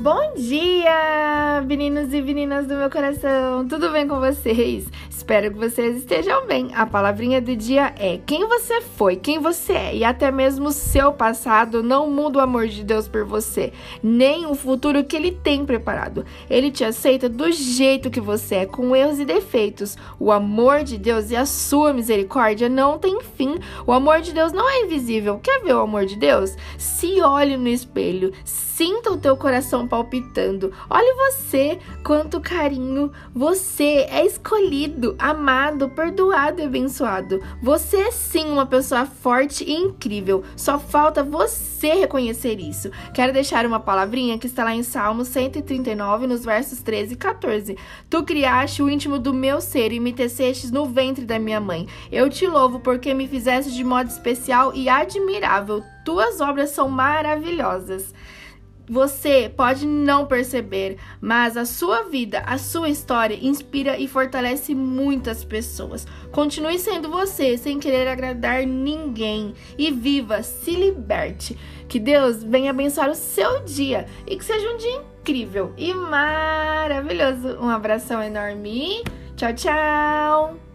Bom dia, meninos e meninas do meu coração! Tudo bem com vocês? Espero que vocês estejam bem. A palavrinha do dia é: quem você foi, quem você é, e até mesmo o seu passado não muda o amor de Deus por você, nem o futuro que Ele tem preparado. Ele te aceita do jeito que você é, com erros e defeitos. O amor de Deus e a sua misericórdia não tem fim. O amor de Deus não é invisível. Quer ver o amor de Deus? Se olhe no espelho, sinta o teu coração palpitando. Olhe você, quanto carinho. Você é escolhido, amado, perdoado e abençoado. Você é sim uma pessoa forte e incrível. Só falta você reconhecer isso. Quero deixar uma palavrinha que está lá em Salmo 139, nos versos 13 e 14. Tu criaste o íntimo do meu ser e me tecestes no ventre da minha mãe. Eu te louvo porque me fizeste de modo especial e admirável. Tuas obras são maravilhosas. Você pode não perceber, mas a sua vida, a sua história inspira e fortalece muitas pessoas. Continue sendo você, sem querer agradar ninguém. E viva, se liberte. Que Deus venha abençoar o seu dia e que seja um dia incrível e maravilhoso. Um abração enorme. Tchau, tchau.